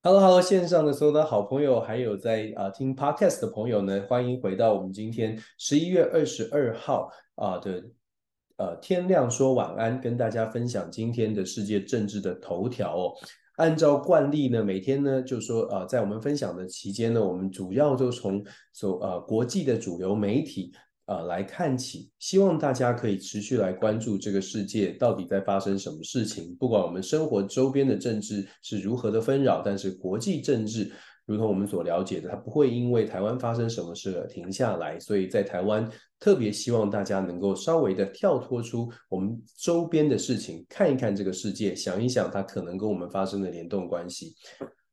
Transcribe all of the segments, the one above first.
Hello，Hello，线上的所有的好朋友，还有在啊、呃、听 Podcast 的朋友呢，欢迎回到我们今天十一月二十二号啊、的呃天亮说晚安，跟大家分享今天的世界政治的头条哦。按照惯例呢，每天呢就说呃在我们分享的期间呢，我们主要就从所呃国际的主流媒体。呃，来看起，希望大家可以持续来关注这个世界到底在发生什么事情。不管我们生活周边的政治是如何的纷扰，但是国际政治，如同我们所了解的，它不会因为台湾发生什么事而停下来。所以在台湾，特别希望大家能够稍微的跳脱出我们周边的事情，看一看这个世界，想一想它可能跟我们发生的联动关系。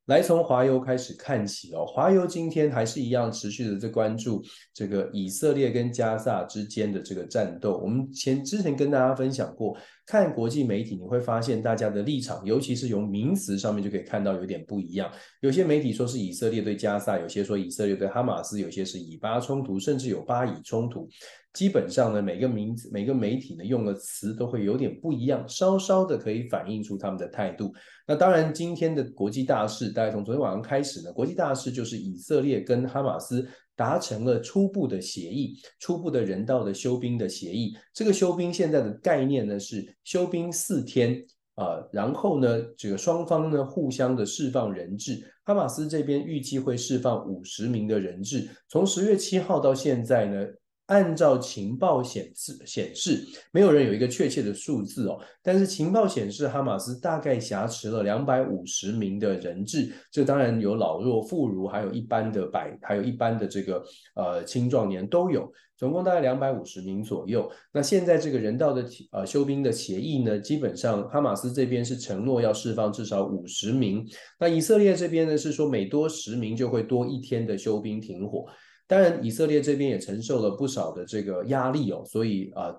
来从华油开始看起哦，华油今天还是一样持续的在关注这个以色列跟加萨之间的这个战斗。我们前之前跟大家分享过，看国际媒体你会发现大家的立场，尤其是从名词上面就可以看到有点不一样。有些媒体说是以色列对加萨，有些说以色列对哈马斯，有些是以巴冲突，甚至有巴以冲突。基本上呢，每个名字、每个媒体呢用的词都会有点不一样，稍稍的可以反映出他们的态度。那当然，今天的国际大事，大概从昨天晚上开始呢，国际大事就是以色列跟哈马斯达成了初步的协议，初步的人道的休兵的协议。这个休兵现在的概念呢是休兵四天啊，然后呢，这个双方呢互相的释放人质。哈马斯这边预计会释放五十名的人质，从十月七号到现在呢。按照情报显示，显示没有人有一个确切的数字哦，但是情报显示，哈马斯大概挟持了两百五十名的人质，这当然有老弱妇孺，还有一般的百，还有一般的这个呃青壮年都有，总共大概两百五十名左右。那现在这个人道的呃休兵的协议呢，基本上哈马斯这边是承诺要释放至少五十名，那以色列这边呢是说每多十名就会多一天的休兵停火。当然，以色列这边也承受了不少的这个压力哦，所以啊、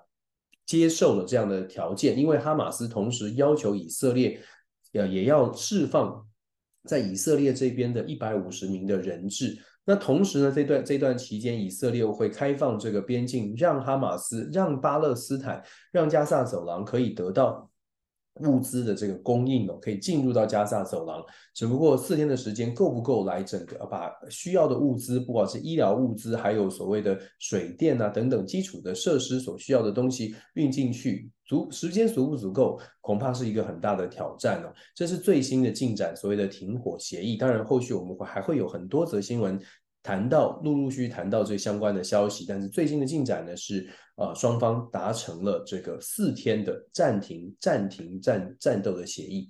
接受了这样的条件。因为哈马斯同时要求以色列，呃，也要释放在以色列这边的一百五十名的人质。那同时呢，这段这段期间，以色列会开放这个边境，让哈马斯、让巴勒斯坦、让加萨走廊可以得到。物资的这个供应哦，可以进入到加萨走廊，只不过四天的时间够不够来整个把需要的物资，不管是医疗物资，还有所谓的水电啊等等基础的设施所需要的东西运进去，足时间足不足够，恐怕是一个很大的挑战哦。这是最新的进展，所谓的停火协议。当然，后续我们会还会有很多则新闻。谈到陆陆续续谈到这相关的消息，但是最近的进展呢是，呃，双方达成了这个四天的暂停、暂停战战斗的协议。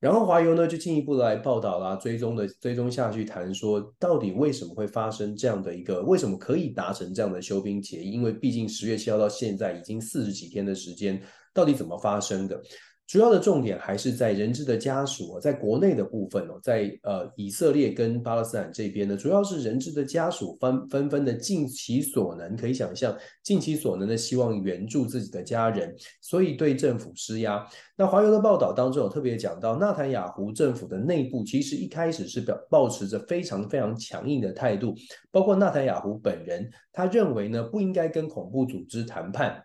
然后华油呢就进一步来报道啦，追踪的追踪下去谈说，到底为什么会发生这样的一个，为什么可以达成这样的休兵协议？因为毕竟十月七号到现在已经四十几天的时间，到底怎么发生的？主要的重点还是在人质的家属，在国内的部分哦，在呃以色列跟巴勒斯坦这边呢，主要是人质的家属纷纷纷的尽其所能，可以想象尽其所能的希望援助自己的家人，所以对政府施压。那华油的报道当中有特别讲到，纳坦雅胡政府的内部其实一开始是表抱持着非常非常强硬的态度，包括纳坦雅胡本人，他认为呢不应该跟恐怖组织谈判。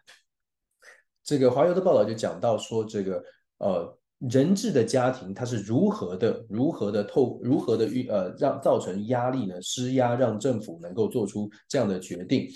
这个华油的报道就讲到说，这个呃人质的家庭他是如何的如何的透如何的呃让造成压力呢？施压让政府能够做出这样的决定。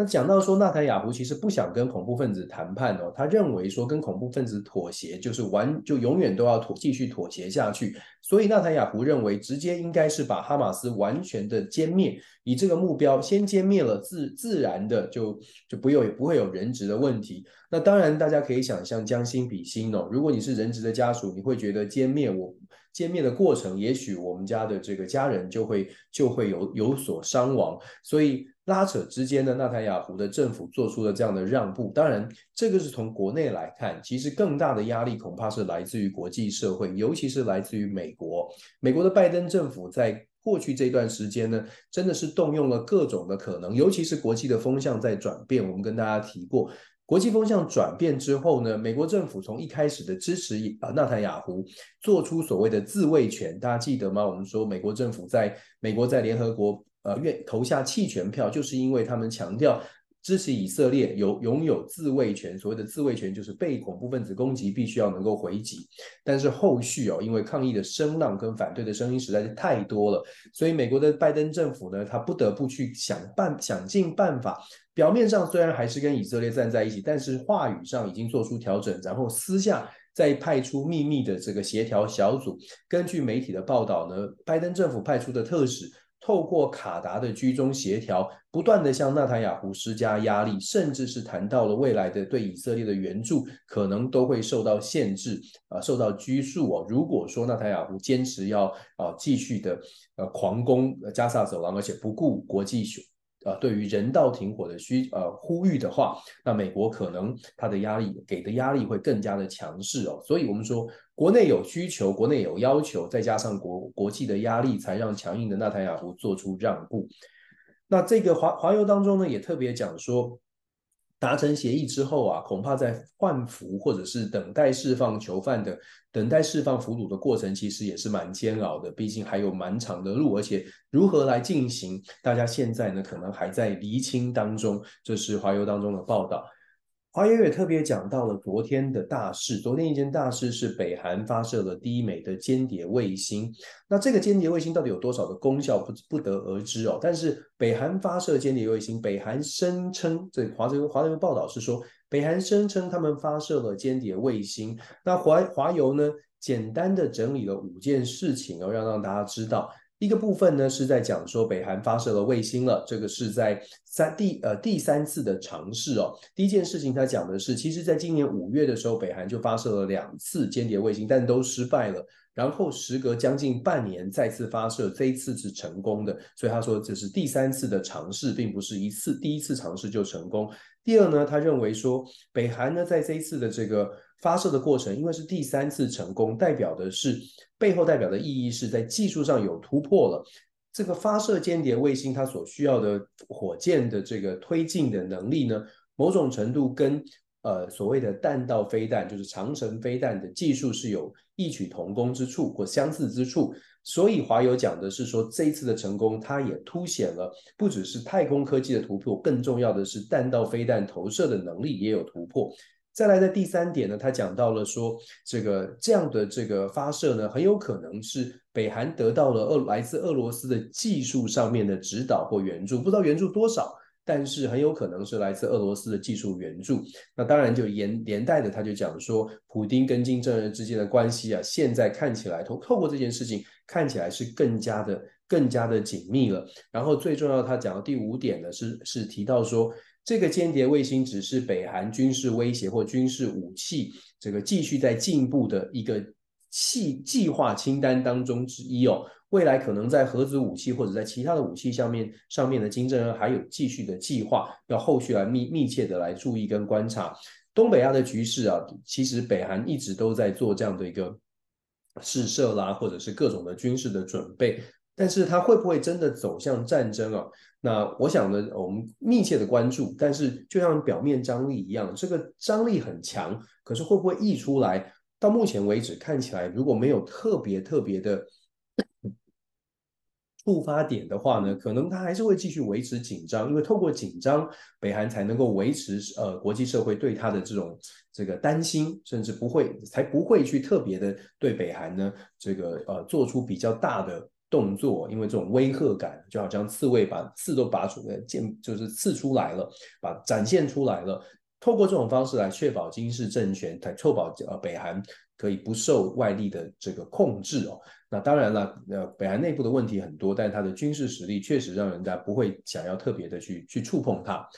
那讲到说，纳坦雅胡其实不想跟恐怖分子谈判哦，他认为说跟恐怖分子妥协就是完就永远都要妥继续妥协下去，所以纳坦雅胡认为直接应该是把哈马斯完全的歼灭，以这个目标先歼灭了自自然的就就不有不会有人质的问题。那当然大家可以想象将心比心哦，如果你是人质的家属，你会觉得歼灭我歼灭的过程，也许我们家的这个家人就会就会有有所伤亡，所以。拉扯之间呢，纳坦雅胡的政府做出了这样的让步。当然，这个是从国内来看，其实更大的压力恐怕是来自于国际社会，尤其是来自于美国。美国的拜登政府在过去这段时间呢，真的是动用了各种的可能，尤其是国际的风向在转变。我们跟大家提过，国际风向转变之后呢，美国政府从一开始的支持啊纳坦雅胡做出所谓的自卫权，大家记得吗？我们说美国政府在美国在联合国呃愿投下弃权票，就是因为他们强调。支持以色列有拥有自卫权，所谓的自卫权就是被恐怖分子攻击，必须要能够回击。但是后续哦，因为抗议的声浪跟反对的声音实在是太多了，所以美国的拜登政府呢，他不得不去想办想尽办法。表面上虽然还是跟以色列站在一起，但是话语上已经做出调整，然后私下再派出秘密的这个协调小组。根据媒体的报道呢，拜登政府派出的特使。透过卡达的居中协调，不断的向纳塔雅胡施加压力，甚至是谈到了未来的对以色列的援助可能都会受到限制，啊，受到拘束哦。如果说纳塔雅胡坚持要啊继续的呃狂攻加萨走廊，而且不顾国际呃，对于人道停火的需呃呼吁的话，那美国可能他的压力给的压力会更加的强势哦。所以，我们说国内有需求，国内有要求，再加上国国际的压力，才让强硬的纳坦雅胡做出让步。那这个华华油当中呢，也特别讲说。达成协议之后啊，恐怕在换俘或者是等待释放囚犯的等待释放俘虏的过程，其实也是蛮煎熬的。毕竟还有蛮长的路，而且如何来进行，大家现在呢可能还在厘清当中。这是华邮当中的报道。华友也特别讲到了昨天的大事，昨天一件大事是北韩发射了第一枚的间谍卫星。那这个间谍卫星到底有多少的功效，不不得而知哦。但是北韩发射间谍卫星，北韩声称，这华这个华邮报道是说，北韩声称他们发射了间谍卫星。那华华邮呢，简单的整理了五件事情哦，要让大家知道。一个部分呢是在讲说北韩发射了卫星了，这个是在三第呃第三次的尝试哦。第一件事情他讲的是，其实在今年五月的时候，北韩就发射了两次间谍卫星，但都失败了。然后时隔将近半年再次发射，这一次是成功的。所以他说这是第三次的尝试，并不是一次第一次尝试就成功。第二呢，他认为说北韩呢在这一次的这个。发射的过程，因为是第三次成功，代表的是背后代表的意义是在技术上有突破了。这个发射间谍卫星它所需要的火箭的这个推进的能力呢，某种程度跟呃所谓的弹道飞弹，就是长程飞弹的技术是有异曲同工之处或相似之处。所以华友讲的是说，这一次的成功，它也凸显了不只是太空科技的突破，更重要的是弹道飞弹投射的能力也有突破。再来的第三点呢，他讲到了说，这个这样的这个发射呢，很有可能是北韩得到了俄来自俄罗斯的技术上面的指导或援助，不知道援助多少，但是很有可能是来自俄罗斯的技术援助。那当然就连连带的，他就讲说，普丁跟金正恩之间的关系啊，现在看起来透透过这件事情看起来是更加的更加的紧密了。然后最重要，他讲的第五点呢，是是提到说。这个间谍卫星只是北韩军事威胁或军事武器这个继续在进步的一个计计划清单当中之一哦。未来可能在核子武器或者在其他的武器上面上面的金正恩还有继续的计划，要后续来密密切的来注意跟观察东北亚的局势啊。其实北韩一直都在做这样的一个试射啦，或者是各种的军事的准备。但是它会不会真的走向战争啊？那我想呢，我们密切的关注。但是就像表面张力一样，这个张力很强，可是会不会溢出来？到目前为止看起来，如果没有特别特别的触发点的话呢，可能它还是会继续维持紧张，因为透过紧张，北韩才能够维持呃国际社会对它的这种这个担心，甚至不会才不会去特别的对北韩呢这个呃做出比较大的。动作，因为这种威吓感，就好像刺猬把刺都拔出来，剑就是刺出来了，把展现出来了。透过这种方式来确保金氏政权，来确保呃北韩可以不受外力的这个控制哦。那当然了，呃，北韩内部的问题很多，但它的军事实力确实让人家不会想要特别的去去触碰它。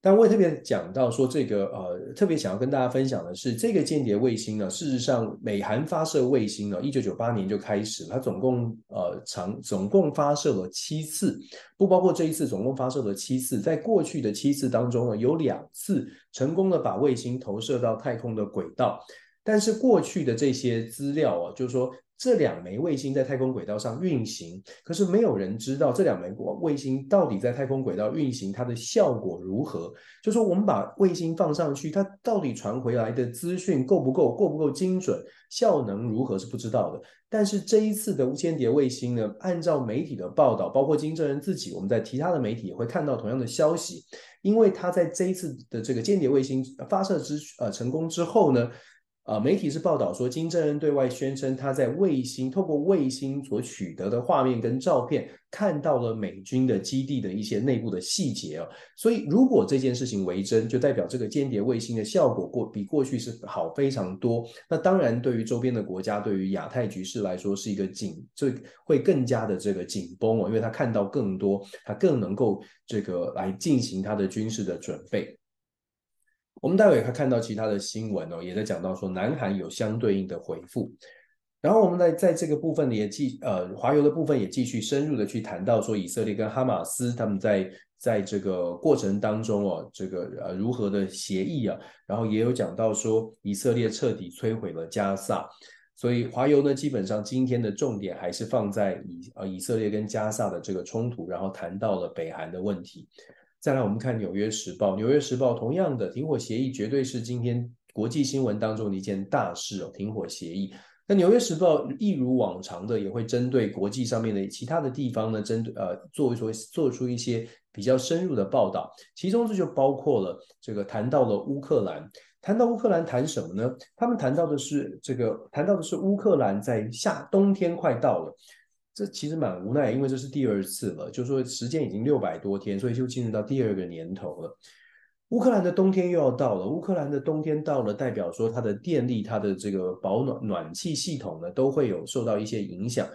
但我也特别讲到说，这个呃，特别想要跟大家分享的是，这个间谍卫星呢，事实上，美韩发射卫星呢，一九九八年就开始，它总共呃长总共发射了七次，不包括这一次，总共发射了七次。在过去的七次当中呢，有两次成功的把卫星投射到太空的轨道，但是过去的这些资料啊，就是说。这两枚卫星在太空轨道上运行，可是没有人知道这两枚卫星到底在太空轨道运行它的效果如何。就说我们把卫星放上去，它到底传回来的资讯够不够，够不够精准，效能如何是不知道的。但是这一次的无间谍卫星呢，按照媒体的报道，包括金正恩自己，我们在其他的媒体也会看到同样的消息，因为他在这一次的这个间谍卫星发射之呃成功之后呢。呃，媒体是报道说，金正恩对外宣称他在卫星透过卫星所取得的画面跟照片，看到了美军的基地的一些内部的细节哦。所以，如果这件事情为真，就代表这个间谍卫星的效果过比过去是好非常多。那当然，对于周边的国家，对于亚太局势来说，是一个紧，就会更加的这个紧绷哦，因为他看到更多，他更能够这个来进行他的军事的准备。我们待会还看到其他的新闻哦，也在讲到说南韩有相对应的回复，然后我们在在这个部分也继呃华邮的部分也继续深入的去谈到说以色列跟哈马斯他们在在这个过程当中哦，这个呃如何的协议啊，然后也有讲到说以色列彻底摧毁了加萨，所以华邮呢基本上今天的重点还是放在以呃以色列跟加萨的这个冲突，然后谈到了北韩的问题。再来，我们看《纽约时报》。《纽约时报》同样的停火协议绝对是今天国际新闻当中的一件大事哦。停火协议，那《纽约时报》一如往常的也会针对国际上面的其他的地方呢，针对呃做一做做出一些比较深入的报道。其中这就包括了这个谈到了乌克兰，谈到乌克兰谈什么呢？他们谈到的是这个谈到的是乌克兰在夏冬天快到了。这其实蛮无奈，因为这是第二次了，就说时间已经六百多天，所以就进入到第二个年头了。乌克兰的冬天又要到了，乌克兰的冬天到了，代表说它的电力、它的这个保暖暖气系统呢，都会有受到一些影响。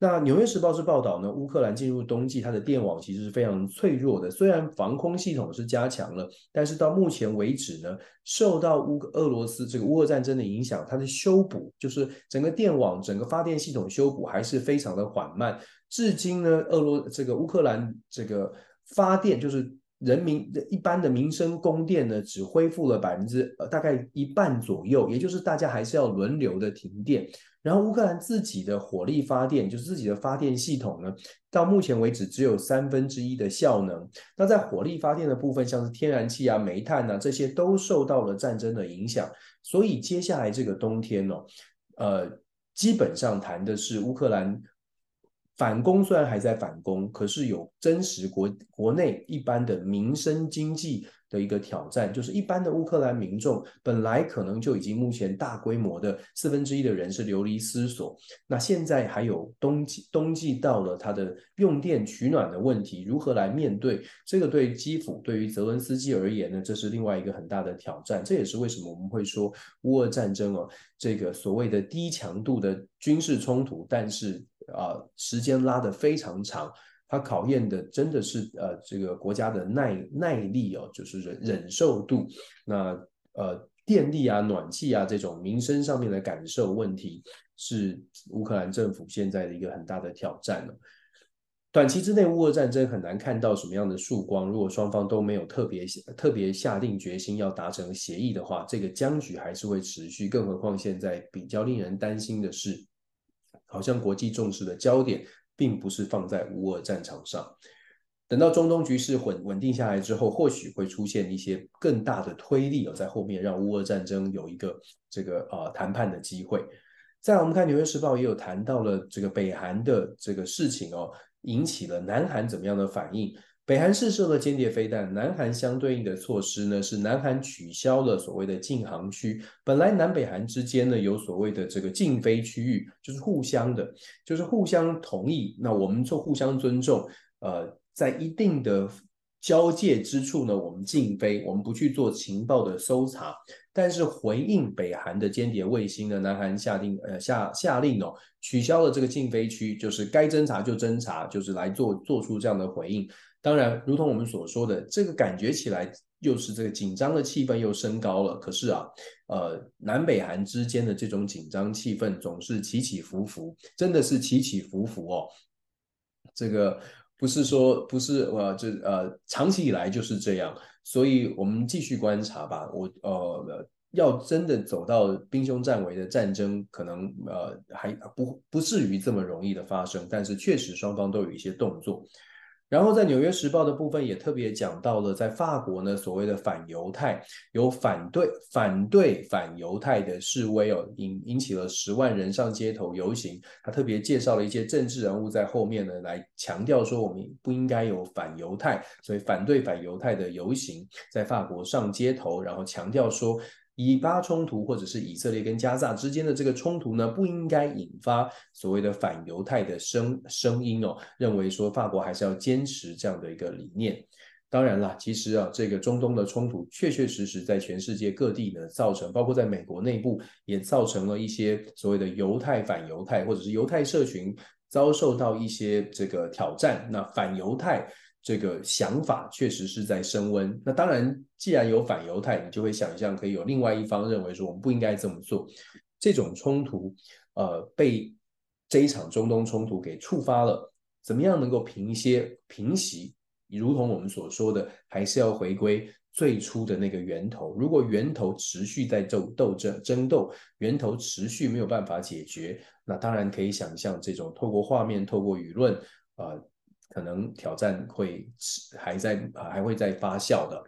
那《纽约时报》是报道呢，乌克兰进入冬季，它的电网其实是非常脆弱的。虽然防空系统是加强了，但是到目前为止呢，受到乌俄罗斯这个乌俄战争的影响，它的修补就是整个电网、整个发电系统修补还是非常的缓慢。至今呢，俄罗这个乌克兰这个发电就是人民的一般的民生供电呢，只恢复了百分之大概一半左右，也就是大家还是要轮流的停电。然后乌克兰自己的火力发电，就是自己的发电系统呢，到目前为止只有三分之一的效能。那在火力发电的部分，像是天然气啊、煤炭啊，这些都受到了战争的影响。所以接下来这个冬天呢，呃，基本上谈的是乌克兰反攻，虽然还在反攻，可是有真实国国内一般的民生经济。的一个挑战，就是一般的乌克兰民众本来可能就已经目前大规模的四分之一的人是流离失所，那现在还有冬季，冬季到了，它的用电取暖的问题如何来面对？这个对基辅，对于泽伦斯基而言呢，这是另外一个很大的挑战。这也是为什么我们会说乌俄战争哦，这个所谓的低强度的军事冲突，但是啊，时间拉得非常长。它考验的真的是呃这个国家的耐耐力哦，就是忍忍受度。那呃电力啊、暖气啊这种民生上面的感受问题，是乌克兰政府现在的一个很大的挑战了。短期之内，乌俄战争很难看到什么样的曙光。如果双方都没有特别特别下定决心要达成协议的话，这个僵局还是会持续。更何况现在比较令人担心的是，好像国际重视的焦点。并不是放在乌俄战场上，等到中东局势稳稳定下来之后，或许会出现一些更大的推力哦，在后面让乌俄战争有一个这个呃谈判的机会。再来我们看《纽约时报》也有谈到了这个北韩的这个事情哦，引起了南韩怎么样的反应？北韩试射了间谍飞弹，南韩相对应的措施呢，是南韩取消了所谓的禁航区。本来南北韩之间呢，有所谓的这个禁飞区域，就是互相的，就是互相同意。那我们就互相尊重，呃，在一定的交界之处呢，我们禁飞，我们不去做情报的搜查。但是回应北韩的间谍卫星呢，南韩下定呃下下令哦，取消了这个禁飞区，就是该侦查就侦查，就是来做做出这样的回应。当然，如同我们所说的，这个感觉起来又是这个紧张的气氛又升高了。可是啊，呃，南北韩之间的这种紧张气氛总是起起伏伏，真的是起起伏伏哦。这个不是说不是呃，这呃，长期以来就是这样，所以我们继续观察吧。我呃。要真的走到兵凶战危的战争，可能呃还不不至于这么容易的发生，但是确实双方都有一些动作。然后在《纽约时报》的部分也特别讲到了，在法国呢，所谓的反犹太有反对反对反犹太的示威哦，引引起了十万人上街头游行。他特别介绍了一些政治人物在后面呢，来强调说我们不应该有反犹太，所以反对反犹太的游行在法国上街头，然后强调说。以巴冲突或者是以色列跟加萨之间的这个冲突呢，不应该引发所谓的反犹太的声声音哦，认为说法国还是要坚持这样的一个理念。当然啦，其实啊，这个中东的冲突确确实实在全世界各地呢造成，包括在美国内部也造成了一些所谓的犹太反犹太，或者是犹太社群遭受到一些这个挑战。那反犹太。这个想法确实是在升温。那当然，既然有反犹太，你就会想象可以有另外一方认为说我们不应该这么做。这种冲突，呃，被这一场中东冲突给触发了，怎么样能够平些平息？如同我们所说的，还是要回归最初的那个源头。如果源头持续在斗斗争争斗，源头持续没有办法解决，那当然可以想象这种透过画面、透过舆论，呃。可能挑战会还在还会再发酵的。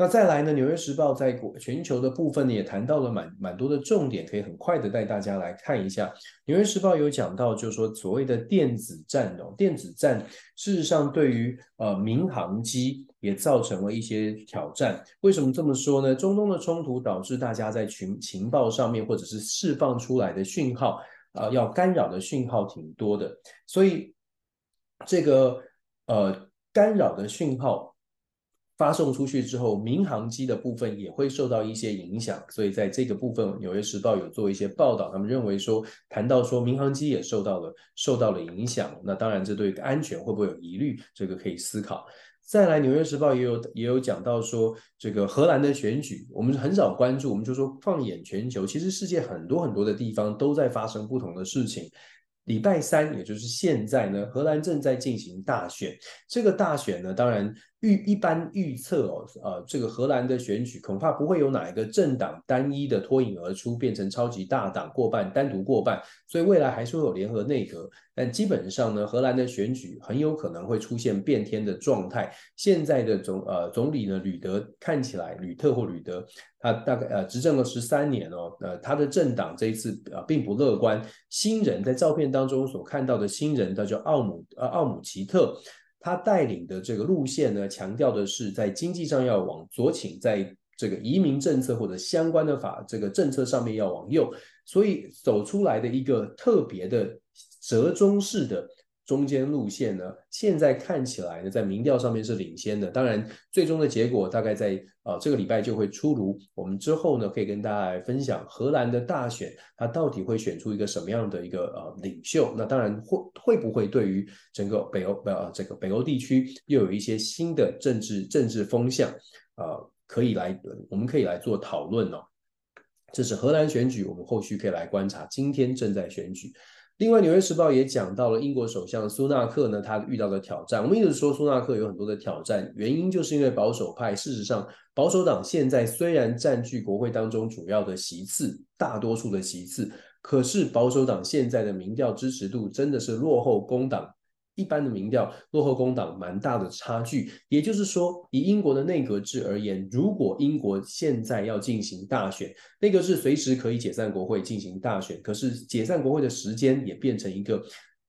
那再来呢？《纽约时报》在国全球的部分呢，也谈到了蛮蛮多的重点，可以很快的带大家来看一下。《纽约时报》有讲到，就是说所谓的电子战哦，电子战事实上对于呃民航机也造成了一些挑战。为什么这么说呢？中东的冲突导致大家在群情报上面或者是释放出来的讯号、呃，要干扰的讯号挺多的，所以。这个呃干扰的讯号发送出去之后，民航机的部分也会受到一些影响，所以在这个部分，《纽约时报》有做一些报道，他们认为说，谈到说民航机也受到了受到了影响，那当然这对安全会不会有疑虑，这个可以思考。再来，《纽约时报》也有也有讲到说，这个荷兰的选举，我们很少关注，我们就说放眼全球，其实世界很多很多的地方都在发生不同的事情。礼拜三，也就是现在呢，荷兰正在进行大选。这个大选呢，当然预一般预测哦，呃，这个荷兰的选举恐怕不会有哪一个政党单一的脱颖而出，变成超级大党过半，单独过半。所以未来还是会有联合内阁。但基本上呢，荷兰的选举很有可能会出现变天的状态。现在的总呃总理呢，吕德看起来，吕特或吕德。他大概呃执政了十三年哦，呃，他的政党这一次呃并不乐观。新人在照片当中所看到的新人，他叫奥姆呃奥姆奇特，他带领的这个路线呢，强调的是在经济上要往左倾，在这个移民政策或者相关的法这个政策上面要往右，所以走出来的一个特别的折中式的。中间路线呢，现在看起来呢，在民调上面是领先的。当然，最终的结果大概在啊、这个礼拜就会出炉。我们之后呢，可以跟大家来分享荷兰的大选，它到底会选出一个什么样的一个呃领袖？那当然会会不会对于整个北欧呃这个北欧地区又有一些新的政治政治风向啊、呃，可以来我们可以来做讨论哦。这是荷兰选举，我们后续可以来观察。今天正在选举。另外，《纽约时报》也讲到了英国首相苏纳克呢，他遇到的挑战。我们一直说苏纳克有很多的挑战，原因就是因为保守派。事实上，保守党现在虽然占据国会当中主要的席次，大多数的席次，可是保守党现在的民调支持度真的是落后工党。一般的民调落后工党蛮大的差距，也就是说，以英国的内阁制而言，如果英国现在要进行大选，内阁制随时可以解散国会进行大选，可是解散国会的时间也变成一个。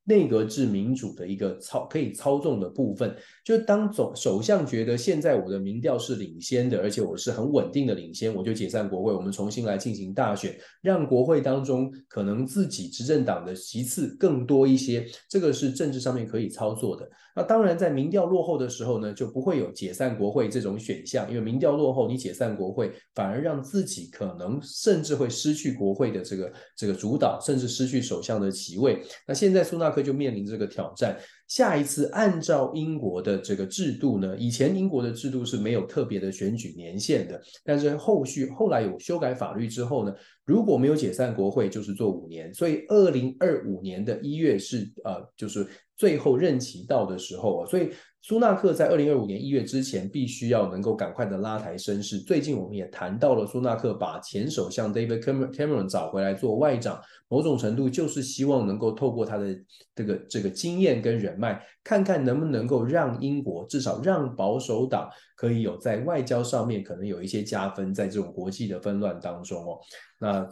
内阁制民主的一个操可以操纵的部分，就当总首相觉得现在我的民调是领先的，而且我是很稳定的领先，我就解散国会，我们重新来进行大选，让国会当中可能自己执政党的席次更多一些，这个是政治上面可以操作的。那当然，在民调落后的时候呢，就不会有解散国会这种选项，因为民调落后，你解散国会，反而让自己可能甚至会失去国会的这个这个主导，甚至失去首相的席位。那现在苏纳克。就面临这个挑战。下一次按照英国的这个制度呢，以前英国的制度是没有特别的选举年限的，但是后续后来有修改法律之后呢，如果没有解散国会，就是做五年，所以二零二五年的一月是呃，就是最后任期到的时候，所以。苏纳克在二零二五年一月之前，必须要能够赶快的拉抬身势。最近我们也谈到了，苏纳克把前首相 David Cameron 找回来做外长，某种程度就是希望能够透过他的这个这个经验跟人脉，看看能不能够让英国至少让保守党可以有在外交上面可能有一些加分，在这种国际的纷乱当中哦，那。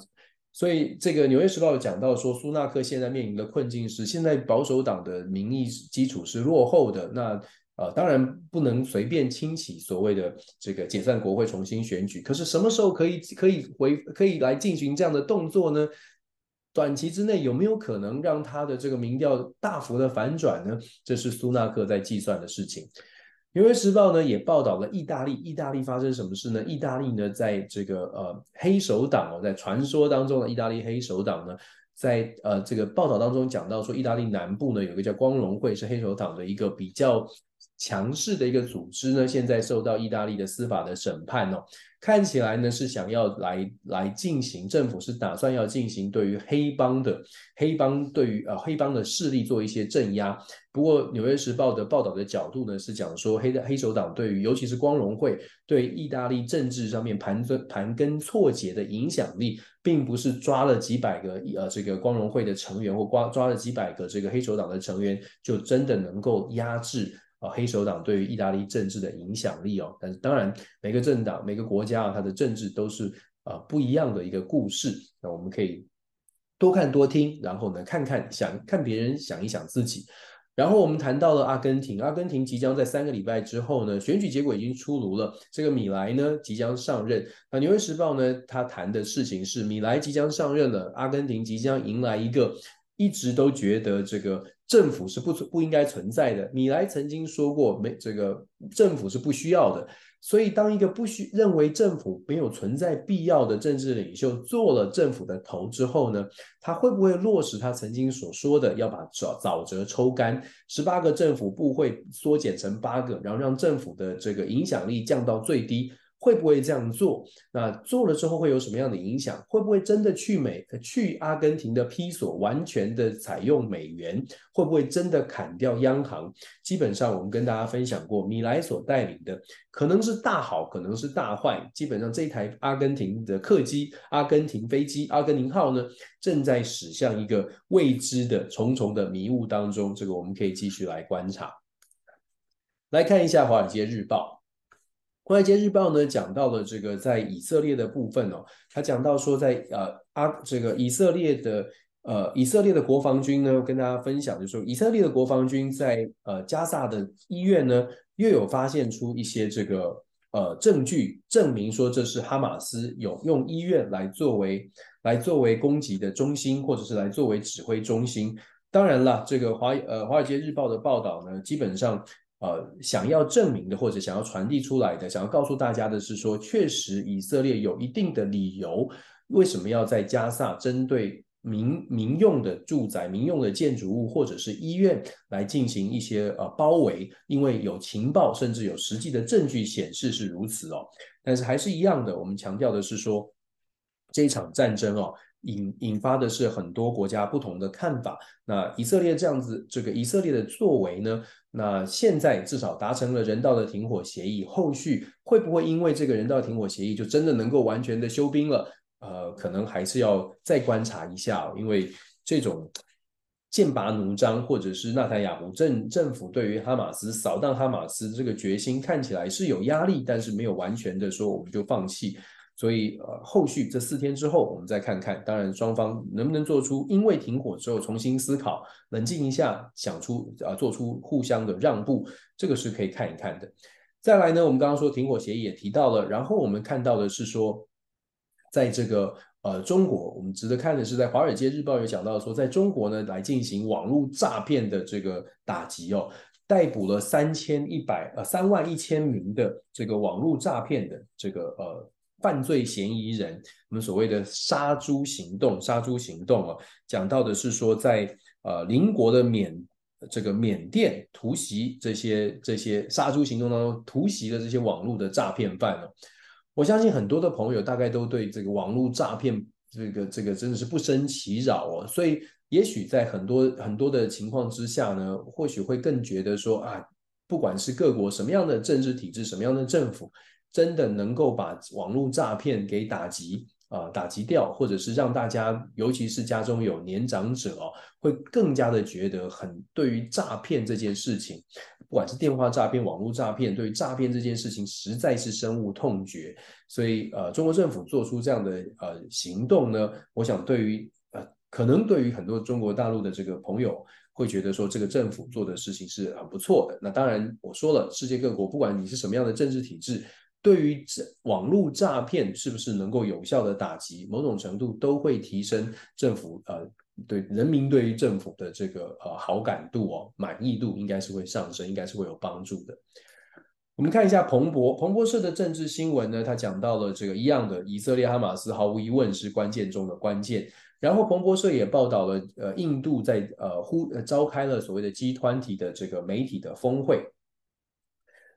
所以，这个《纽约时报》有讲到说，苏纳克现在面临的困境是，现在保守党的民意基础是落后的。那呃，当然不能随便清洗所谓的这个解散国会、重新选举。可是什么时候可以可以回可以来进行这样的动作呢？短期之内有没有可能让他的这个民调大幅的反转呢？这是苏纳克在计算的事情。纽约时报呢也报道了意大利，意大利发生什么事呢？意大利呢在这个呃黑手党哦，在传说当中的意大利黑手党呢，在呃这个报道当中讲到说，意大利南部呢有个叫光荣会，是黑手党的一个比较强势的一个组织呢，现在受到意大利的司法的审判哦。看起来呢是想要来来进行，政府是打算要进行对于黑帮的黑帮对于呃黑帮的势力做一些镇压。不过《纽约时报》的报道的角度呢是讲说黑的黑手党对于尤其是光荣会对意大利政治上面盘根盘根错节的影响力，并不是抓了几百个呃这个光荣会的成员或抓抓了几百个这个黑手党的成员就真的能够压制。啊，黑手党对于意大利政治的影响力哦，但是当然，每个政党、每个国家啊，它的政治都是啊不一样的一个故事。那我们可以多看多听，然后呢，看看想看别人，想一想自己。然后我们谈到了阿根廷，阿根廷即将在三个礼拜之后呢，选举结果已经出炉了。这个米莱呢即将上任。那《纽约时报》呢，他谈的事情是米莱即将上任了，阿根廷即将迎来一个一直都觉得这个。政府是不不应该存在的。米莱曾经说过，没这个政府是不需要的。所以，当一个不需认为政府没有存在必要的政治领袖做了政府的头之后呢，他会不会落实他曾经所说的，要把沼沼泽抽干，十八个政府部会缩减成八个，然后让政府的这个影响力降到最低？会不会这样做？那做了之后会有什么样的影响？会不会真的去美去阿根廷的批索完全的采用美元？会不会真的砍掉央行？基本上我们跟大家分享过，米莱所带领的可能是大好，可能是大坏。基本上这一台阿根廷的客机、阿根廷飞机、阿根廷号呢，正在驶向一个未知的重重的迷雾当中。这个我们可以继续来观察。来看一下《华尔街日报》。《华尔街日报》呢讲到了这个在以色列的部分哦，他讲到说在呃阿这个以色列的呃以色列的国防军呢，跟大家分享就是说，以色列的国防军在呃加萨的医院呢，又有发现出一些这个呃证据，证明说这是哈马斯有用医院来作为来作为攻击的中心，或者是来作为指挥中心。当然了，这个华呃《华尔街日报》的报道呢，基本上。呃，想要证明的或者想要传递出来的，想要告诉大家的是说，确实以色列有一定的理由，为什么要在加萨针对民民用的住宅、民用的建筑物或者是医院来进行一些呃包围，因为有情报甚至有实际的证据显示是如此哦。但是还是一样的，我们强调的是说，这一场战争哦。引引发的是很多国家不同的看法。那以色列这样子，这个以色列的作为呢？那现在至少达成了人道的停火协议，后续会不会因为这个人道停火协议就真的能够完全的休兵了？呃，可能还是要再观察一下，因为这种剑拔弩张，或者是纳坦雅胡政政府对于哈马斯扫荡哈马斯这个决心看起来是有压力，但是没有完全的说我们就放弃。所以，呃，后续这四天之后，我们再看看。当然，双方能不能做出因为停火之后重新思考、冷静一下，想出啊、呃，做出互相的让步，这个是可以看一看的。再来呢，我们刚刚说停火协议也提到了，然后我们看到的是说，在这个呃中国，我们值得看的是，在《华尔街日报》有讲到说，在中国呢来进行网络诈骗的这个打击哦，逮捕了三千一百呃三万一千名的这个网络诈骗的这个呃。犯罪嫌疑人，我们所谓的“杀猪行动”，杀猪行动啊，讲到的是说在，呃邻国的缅这个缅甸突袭这些这些杀猪行动当中突袭的这些网络的诈骗犯哦，我相信很多的朋友大概都对这个网络诈骗这个这个真的是不胜其扰哦，所以也许在很多很多的情况之下呢，或许会更觉得说啊，不管是各国什么样的政治体制，什么样的政府，真的能够把网络诈骗给打击。啊、打击掉，或者是让大家，尤其是家中有年长者哦，会更加的觉得很对于诈骗这件事情，不管是电话诈骗、网络诈骗，对于诈骗这件事情实在是深恶痛绝。所以呃，中国政府做出这样的呃行动呢，我想对于呃，可能对于很多中国大陆的这个朋友会觉得说，这个政府做的事情是很不错的。那当然，我说了，世界各国不管你是什么样的政治体制。对于这网络诈骗是不是能够有效的打击，某种程度都会提升政府呃对人民对于政府的这个呃好感度哦，满意度应该是会上升，应该是会有帮助的。我们看一下彭博彭博社的政治新闻呢，他讲到了这个一样的以色列哈马斯毫无疑问是关键中的关键。然后彭博社也报道了呃印度在呃呼呃召开了所谓的 G 团体的这个媒体的峰会，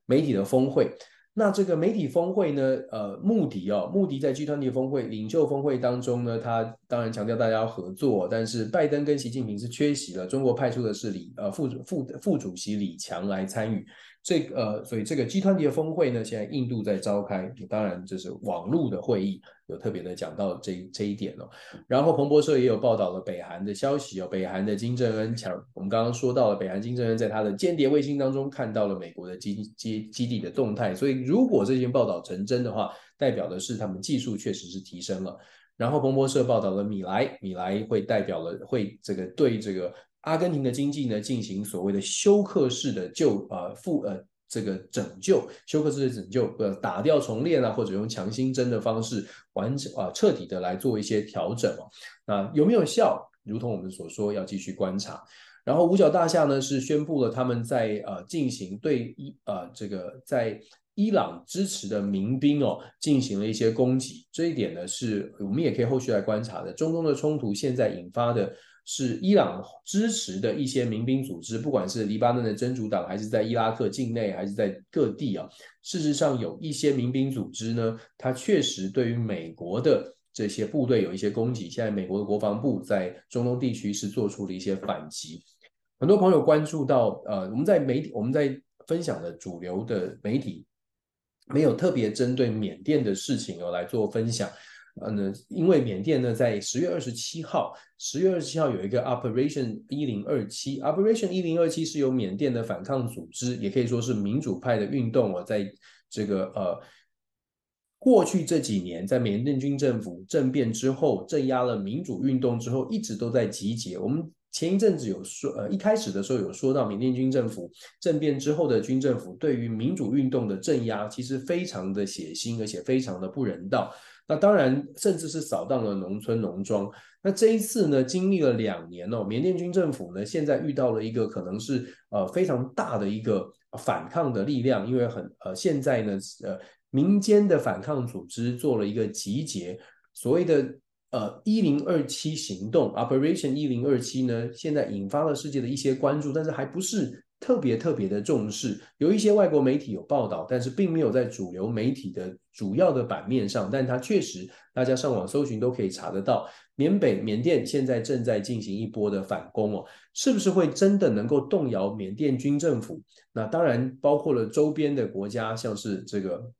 媒体的峰会。那这个媒体峰会呢，呃，穆迪哦，穆迪在 G20 峰会领袖峰会当中呢，他当然强调大家要合作，但是拜登跟习近平是缺席了，中国派出的是李呃副副副主席李强来参与。这呃，所以这个 G20 的峰会呢，现在印度在召开，当然这是网络的会议，有特别的讲到这这一点哦。然后彭博社也有报道了北韩的消息哦，北韩的金正恩强，我们刚刚说到了北韩金正恩在他的间谍卫星当中看到了美国的基基基地的动态，所以如果这件报道成真的话，代表的是他们技术确实是提升了。然后彭博社报道了米莱，米莱会代表了会这个对这个。阿根廷的经济呢，进行所谓的休克式的救呃复呃这个拯救，休克式的拯救，呃打掉重练啊，或者用强心针的方式完整啊彻底的来做一些调整哦。那有没有效？如同我们所说，要继续观察。然后五角大厦呢是宣布了他们在呃进行对伊呃这个在伊朗支持的民兵哦进行了一些攻击，这一点呢是我们也可以后续来观察的。中东的冲突现在引发的。是伊朗支持的一些民兵组织，不管是黎巴嫩的真主党，还是在伊拉克境内，还是在各地啊，事实上有一些民兵组织呢，它确实对于美国的这些部队有一些攻击。现在美国的国防部在中东地区是做出了一些反击。很多朋友关注到，呃，我们在媒体，我们在分享的主流的媒体没有特别针对缅甸的事情哦来做分享。呃嗯，因为缅甸呢，在十月二十七号，十月二十七号有一个 Operation 一零二七，Operation 一零二七是由缅甸的反抗组织，也可以说是民主派的运动哦，在这个呃过去这几年，在缅甸军政府政变之后，镇压了民主运动之后，一直都在集结。我们前一阵子有说，呃，一开始的时候有说到缅甸军政府政变之后的军政府对于民主运动的镇压，其实非常的血腥，而且非常的不人道。那当然，甚至是扫荡了农村农庄。那这一次呢，经历了两年哦，缅甸军政府呢，现在遇到了一个可能是呃非常大的一个反抗的力量，因为很呃现在呢，呃民间的反抗组织做了一个集结，所谓的呃一零二七行动 Operation 一零二七呢，现在引发了世界的一些关注，但是还不是。特别特别的重视，有一些外国媒体有报道，但是并没有在主流媒体的主要的版面上。但它确实，大家上网搜寻都可以查得到。缅北缅甸现在正在进行一波的反攻哦，是不是会真的能够动摇缅甸军政府？那当然包括了周边的国家，像是这个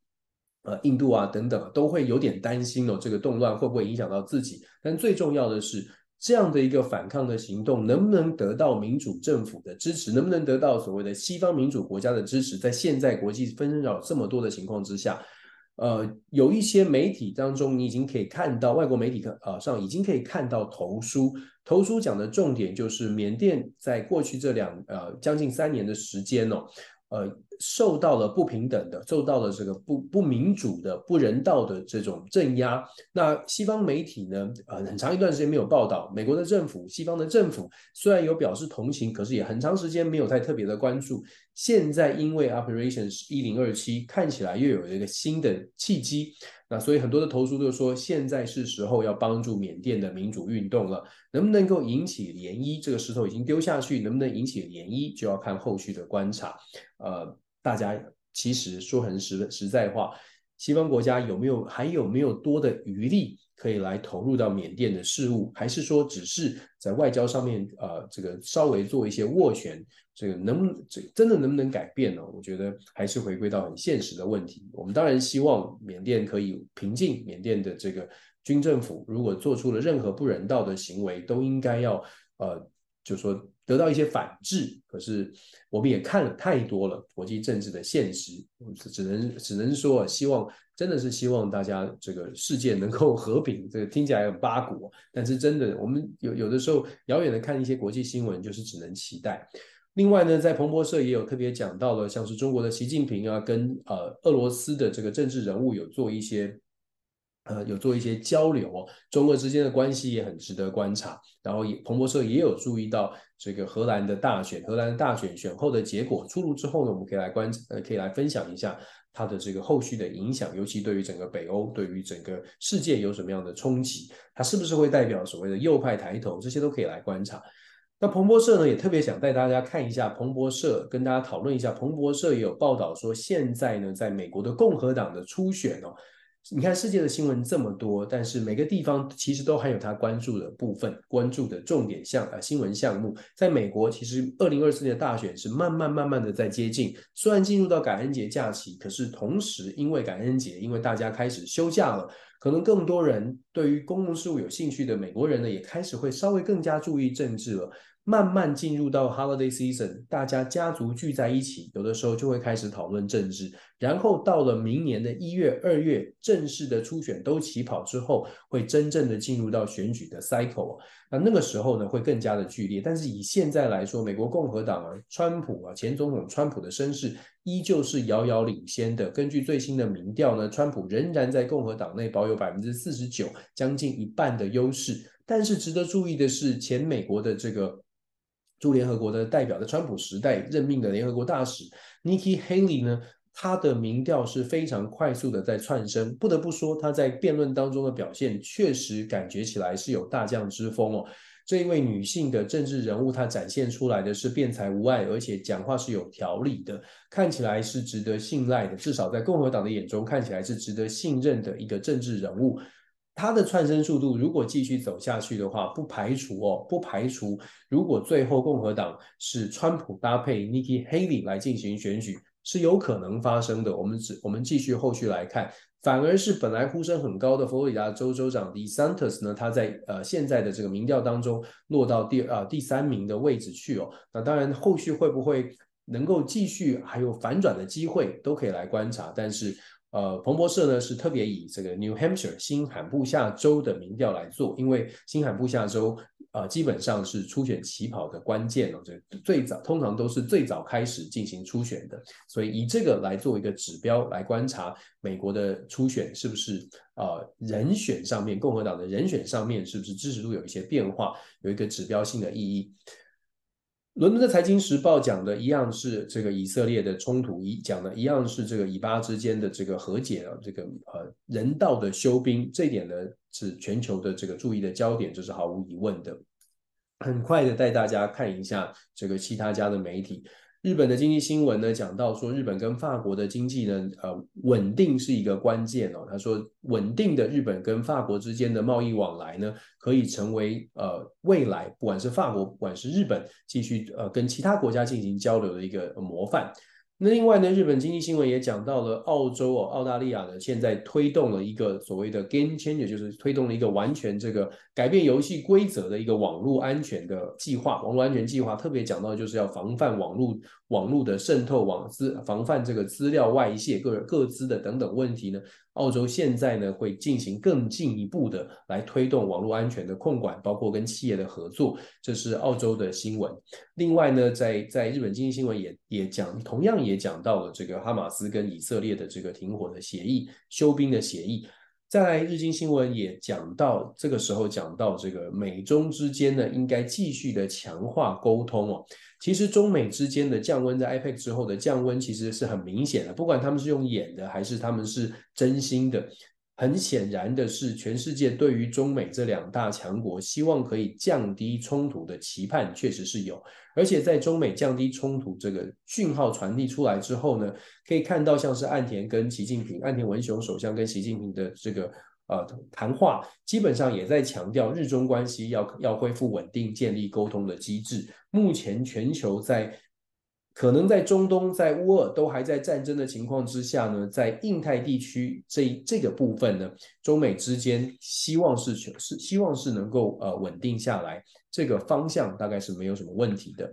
呃印度啊等等，都会有点担心哦，这个动乱会不会影响到自己？但最重要的是。这样的一个反抗的行动，能不能得到民主政府的支持？能不能得到所谓的西方民主国家的支持？在现在国际纷扰这么多的情况之下，呃，有一些媒体当中，你已经可以看到，外国媒体呃上已经可以看到投书。投书讲的重点就是，缅甸在过去这两呃将近三年的时间哦，呃，受到了不平等的、受到了这个不不民主的、不人道的这种镇压。那西方媒体呢，呃，很长一段时间没有报道。美国的政府、西方的政府虽然有表示同情，可是也很长时间没有太特别的关注。现在因为 Operation 一零二七看起来又有一个新的契机。那所以很多的投书都说，现在是时候要帮助缅甸的民主运动了，能不能够引起涟漪？这个石头已经丢下去，能不能引起涟漪，就要看后续的观察。呃，大家其实说很实实在话，西方国家有没有还有没有多的余力？可以来投入到缅甸的事务，还是说只是在外交上面，呃，这个稍微做一些斡旋，这个能不能这真的能不能改变呢？我觉得还是回归到很现实的问题。我们当然希望缅甸可以平静，缅甸的这个军政府如果做出了任何不人道的行为，都应该要呃，就说。得到一些反制，可是我们也看了太多了国际政治的现实，只能只能说希望真的是希望大家这个世界能够和平。这个听起来很八股，但是真的我们有有的时候遥远的看一些国际新闻，就是只能期待。另外呢，在彭博社也有特别讲到了，像是中国的习近平啊，跟呃俄罗斯的这个政治人物有做一些。呃，有做一些交流哦，中俄之间的关系也很值得观察。然后也，彭博社也有注意到这个荷兰的大选，荷兰的大选选后的结果出炉之后呢，我们可以来观，呃，可以来分享一下它的这个后续的影响，尤其对于整个北欧，对于整个世界有什么样的冲击？它是不是会代表所谓的右派抬头？这些都可以来观察。那彭博社呢，也特别想带大家看一下，彭博社跟大家讨论一下，彭博社也有报道说，现在呢，在美国的共和党的初选哦。你看世界的新闻这么多，但是每个地方其实都还有他关注的部分，关注的重点项啊新闻项目。在美国，其实二零二四年的大选是慢慢慢慢的在接近，虽然进入到感恩节假期，可是同时因为感恩节，因为大家开始休假了，可能更多人对于公共事务有兴趣的美国人呢，也开始会稍微更加注意政治了。慢慢进入到 holiday season，大家家族聚在一起，有的时候就会开始讨论政治。然后到了明年的一月、二月，正式的初选都起跑之后，会真正的进入到选举的 cycle。那那个时候呢，会更加的剧烈。但是以现在来说，美国共和党啊，川普啊，前总统川普的声势依旧是遥遥领先的。根据最新的民调呢，川普仍然在共和党内保有百分之四十九，将近一半的优势。但是值得注意的是，前美国的这个。驻联合国的代表，的川普时代任命的联合国大使 Nikki Haley 呢，他的民调是非常快速的在窜升。不得不说，他在辩论当中的表现确实感觉起来是有大将之风哦。这一位女性的政治人物，她展现出来的是辩才无碍，而且讲话是有条理的，看起来是值得信赖的。至少在共和党的眼中，看起来是值得信任的一个政治人物。他的窜升速度如果继续走下去的话，不排除哦，不排除如果最后共和党是川普搭配 Nikki Haley 来进行选举，是有可能发生的。我们只我们继续后续来看，反而是本来呼声很高的佛罗里达州州长 DeSantis 呢，他在呃现在的这个民调当中落到第呃第三名的位置去哦。那当然后续会不会能够继续还有反转的机会，都可以来观察，但是。呃，彭博社呢是特别以这个 New Hampshire 新罕布夏州的民调来做，因为新罕布夏州呃基本上是初选起跑的关键哦，这最早通常都是最早开始进行初选的，所以以这个来做一个指标来观察美国的初选是不是呃人选上面共和党的人选上面是不是支持度有一些变化，有一个指标性的意义。伦敦的财经时报讲的一样是这个以色列的冲突，一讲的一样是这个以巴之间的这个和解啊，这个呃人道的休兵，这一点呢是全球的这个注意的焦点，这是毫无疑问的。很快的带大家看一下这个其他家的媒体。日本的经济新闻呢，讲到说，日本跟法国的经济呢，呃，稳定是一个关键哦。他说，稳定的日本跟法国之间的贸易往来呢，可以成为呃未来不管是法国，不管是日本，继续呃跟其他国家进行交流的一个模范。那另外呢，日本经济新闻也讲到了澳洲哦，澳大利亚呢现在推动了一个所谓的 game changer，就是推动了一个完全这个改变游戏规则的一个网络安全的计划。网络安全计划特别讲到就是要防范网络网络的渗透、网资防范这个资料外泄、各各资的等等问题呢，澳洲现在呢会进行更进一步的来推动网络安全的控管，包括跟企业的合作，这是澳洲的新闻。另外呢，在在日本经济新闻也也讲，同样也讲到了这个哈马斯跟以色列的这个停火的协议、休兵的协议。再来，日经新闻也讲到，这个时候讲到这个美中之间呢，应该继续的强化沟通哦。其实中美之间的降温，在 IPAC 之后的降温其实是很明显的，不管他们是用演的，还是他们是真心的。很显然的是，全世界对于中美这两大强国希望可以降低冲突的期盼确实是有，而且在中美降低冲突这个讯号传递出来之后呢，可以看到像是岸田跟习近平，岸田文雄首相跟习近平的这个呃谈话，基本上也在强调日中关系要要恢复稳定，建立沟通的机制。目前全球在可能在中东、在乌俄都还在战争的情况之下呢，在印太地区这这个部分呢，中美之间希望是是希望是能够呃稳定下来，这个方向大概是没有什么问题的。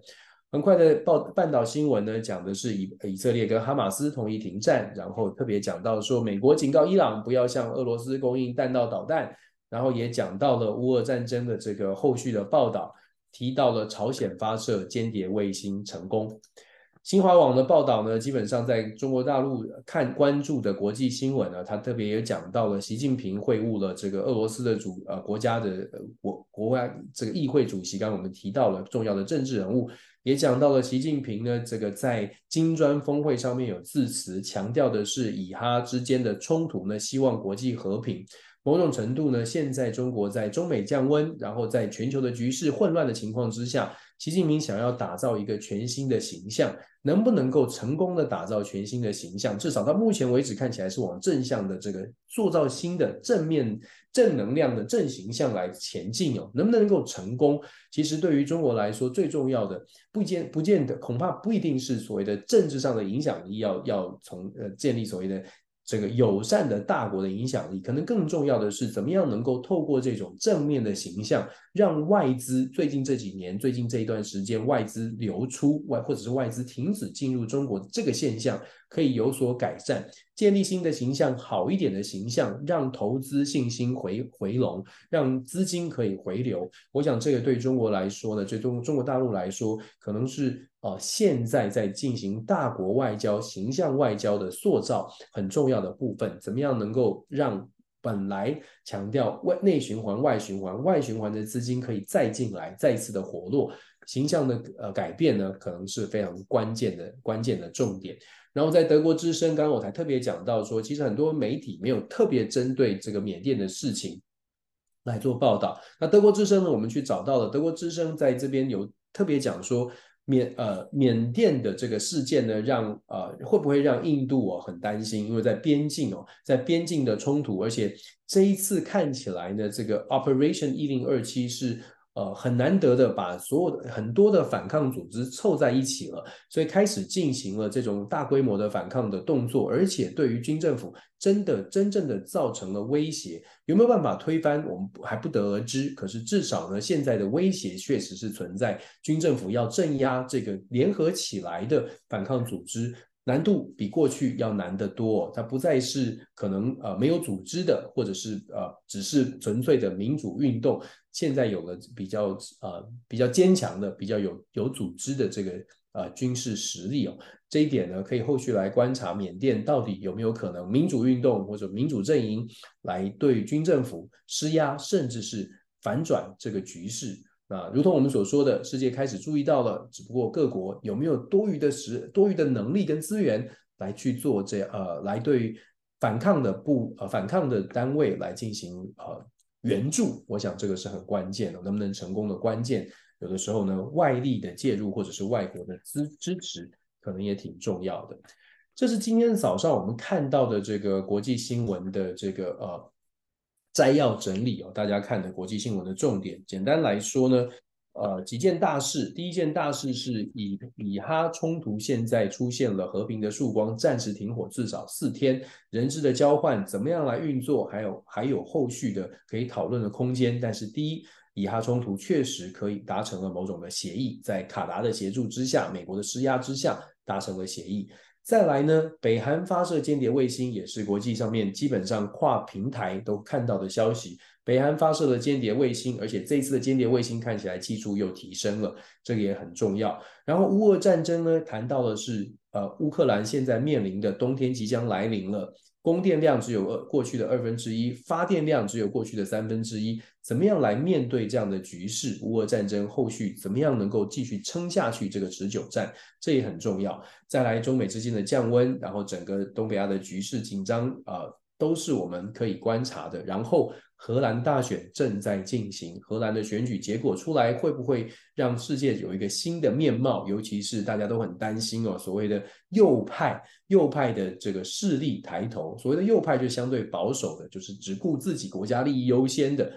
很快的报半岛新闻呢，讲的是以以色列跟哈马斯同意停战，然后特别讲到说美国警告伊朗不要向俄罗斯供应弹道导弹，然后也讲到了乌俄战争的这个后续的报道，提到了朝鲜发射间谍卫星成功。新华网的报道呢，基本上在中国大陆看关注的国际新闻呢，他特别也讲到了习近平会晤了这个俄罗斯的主呃国家的国国外这个议会主席，刚刚我们提到了重要的政治人物，也讲到了习近平呢这个在金砖峰会上面有致辞，强调的是以哈之间的冲突呢，希望国际和平。某种程度呢，现在中国在中美降温，然后在全球的局势混乱的情况之下，习近平想要打造一个全新的形象，能不能够成功的打造全新的形象？至少到目前为止，看起来是往正向的这个塑造新的正面正能量的正形象来前进哦。能不能够成功？其实对于中国来说，最重要的不见不见得，恐怕不一定是所谓的政治上的影响力要要从呃建立所谓的。这个友善的大国的影响力，可能更重要的是怎么样能够透过这种正面的形象，让外资最近这几年、最近这一段时间外资流出外，或者是外资停止进入中国这个现象可以有所改善，建立新的形象，好一点的形象，让投资信心回回笼，让资金可以回流。我想这个对中国来说呢，对中中国大陆来说，可能是。呃，现在在进行大国外交、形象外交的塑造很重要的部分，怎么样能够让本来强调外内循环、外循环、外循环的资金可以再进来，再次的活络，形象的呃改变呢，可能是非常关键的关键的重点。然后在德国之声，刚刚我才特别讲到说，其实很多媒体没有特别针对这个缅甸的事情来做报道。那德国之声呢，我们去找到了德国之声在这边有特别讲说。缅呃缅甸的这个事件呢，让呃会不会让印度哦很担心？因为在边境哦，在边境的冲突，而且这一次看起来呢，这个 Operation 一零二七是。呃，很难得的把所有的很多的反抗组织凑在一起了，所以开始进行了这种大规模的反抗的动作，而且对于军政府真的真正的造成了威胁，有没有办法推翻，我们还不得而知。可是至少呢，现在的威胁确实是存在，军政府要镇压这个联合起来的反抗组织。难度比过去要难得多，它不再是可能呃没有组织的，或者是呃只是纯粹的民主运动，现在有了比较呃比较坚强的、比较有有组织的这个呃军事实力哦。这一点呢，可以后续来观察缅甸到底有没有可能民主运动或者民主阵营来对军政府施压，甚至是反转这个局势。那如同我们所说的，世界开始注意到了，只不过各国有没有多余的时、多余的能力跟资源来去做这呃，来对反抗的部呃反抗的单位来进行呃援助，我想这个是很关键的，能不能成功的关键，有的时候呢，外力的介入或者是外国的支支持，可能也挺重要的。这是今天早上我们看到的这个国际新闻的这个呃。摘要整理哦，大家看的国际新闻的重点，简单来说呢，呃，几件大事。第一件大事是以以哈冲突现在出现了和平的曙光，暂时停火至少四天，人质的交换怎么样来运作，还有还有后续的可以讨论的空间。但是第一，以哈冲突确实可以达成了某种的协议，在卡达的协助之下，美国的施压之下达成了协议。再来呢，北韩发射间谍卫星也是国际上面基本上跨平台都看到的消息。北韩发射了间谍卫星，而且这一次的间谍卫星看起来技术又提升了，这个也很重要。然后乌俄战争呢，谈到的是呃乌克兰现在面临的冬天即将来临了。供电量只有二过去的二分之一，发电量只有过去的三分之一，怎么样来面对这样的局势？乌俄战争后续怎么样能够继续撑下去这个持久战？这也很重要。再来，中美之间的降温，然后整个东北亚的局势紧张啊。都是我们可以观察的。然后，荷兰大选正在进行，荷兰的选举结果出来，会不会让世界有一个新的面貌？尤其是大家都很担心哦，所谓的右派，右派的这个势力抬头。所谓的右派就相对保守的，就是只顾自己国家利益优先的。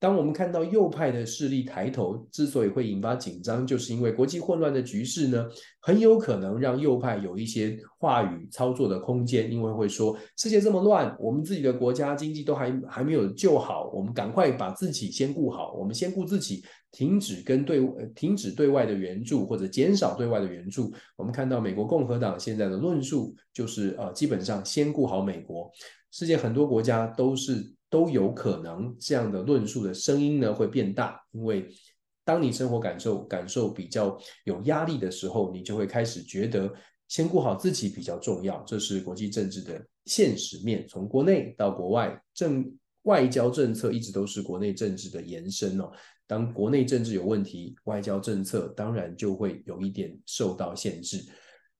当我们看到右派的势力抬头，之所以会引发紧张，就是因为国际混乱的局势呢，很有可能让右派有一些话语操作的空间，因为会说世界这么乱，我们自己的国家经济都还还没有救好，我们赶快把自己先顾好，我们先顾自己，停止跟对停止对外的援助或者减少对外的援助。我们看到美国共和党现在的论述就是呃，基本上先顾好美国，世界很多国家都是。都有可能这样的论述的声音呢会变大，因为当你生活感受感受比较有压力的时候，你就会开始觉得先顾好自己比较重要。这是国际政治的现实面，从国内到国外，政外交政策一直都是国内政治的延伸哦。当国内政治有问题，外交政策当然就会有一点受到限制。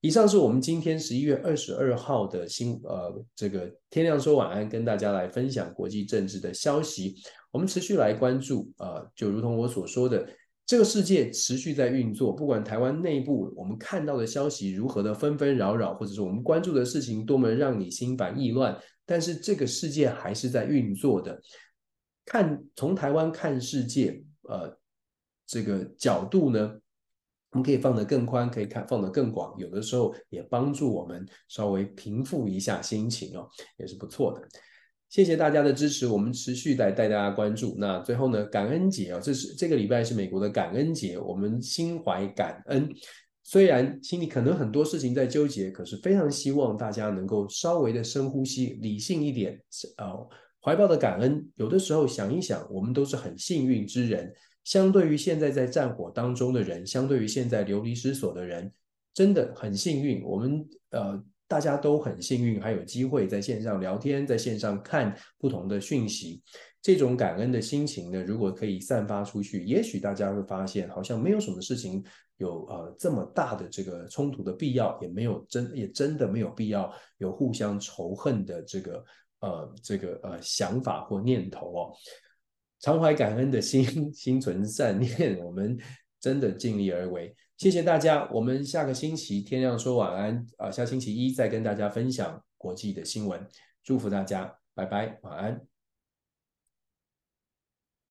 以上是我们今天十一月二十二号的新呃这个天亮说晚安，跟大家来分享国际政治的消息。我们持续来关注呃，就如同我所说的，这个世界持续在运作，不管台湾内部我们看到的消息如何的纷纷扰扰，或者是我们关注的事情多么让你心烦意乱，但是这个世界还是在运作的。看从台湾看世界，呃，这个角度呢？可以放得更宽，可以看放得更广，有的时候也帮助我们稍微平复一下心情哦，也是不错的。谢谢大家的支持，我们持续来带大家关注。那最后呢，感恩节哦，这是这个礼拜是美国的感恩节，我们心怀感恩。虽然心里可能很多事情在纠结，可是非常希望大家能够稍微的深呼吸，理性一点，呃，怀抱的感恩。有的时候想一想，我们都是很幸运之人。相对于现在在战火当中的人，相对于现在流离失所的人，真的很幸运。我们呃，大家都很幸运，还有机会在线上聊天，在线上看不同的讯息。这种感恩的心情呢，如果可以散发出去，也许大家会发现，好像没有什么事情有呃这么大的这个冲突的必要，也没有真也真的没有必要有互相仇恨的这个呃这个呃想法或念头哦。常怀感恩的心，心存善念，我们真的尽力而为。谢谢大家，我们下个星期天亮说晚安啊，下星期一再跟大家分享国际的新闻。祝福大家，拜拜，晚安。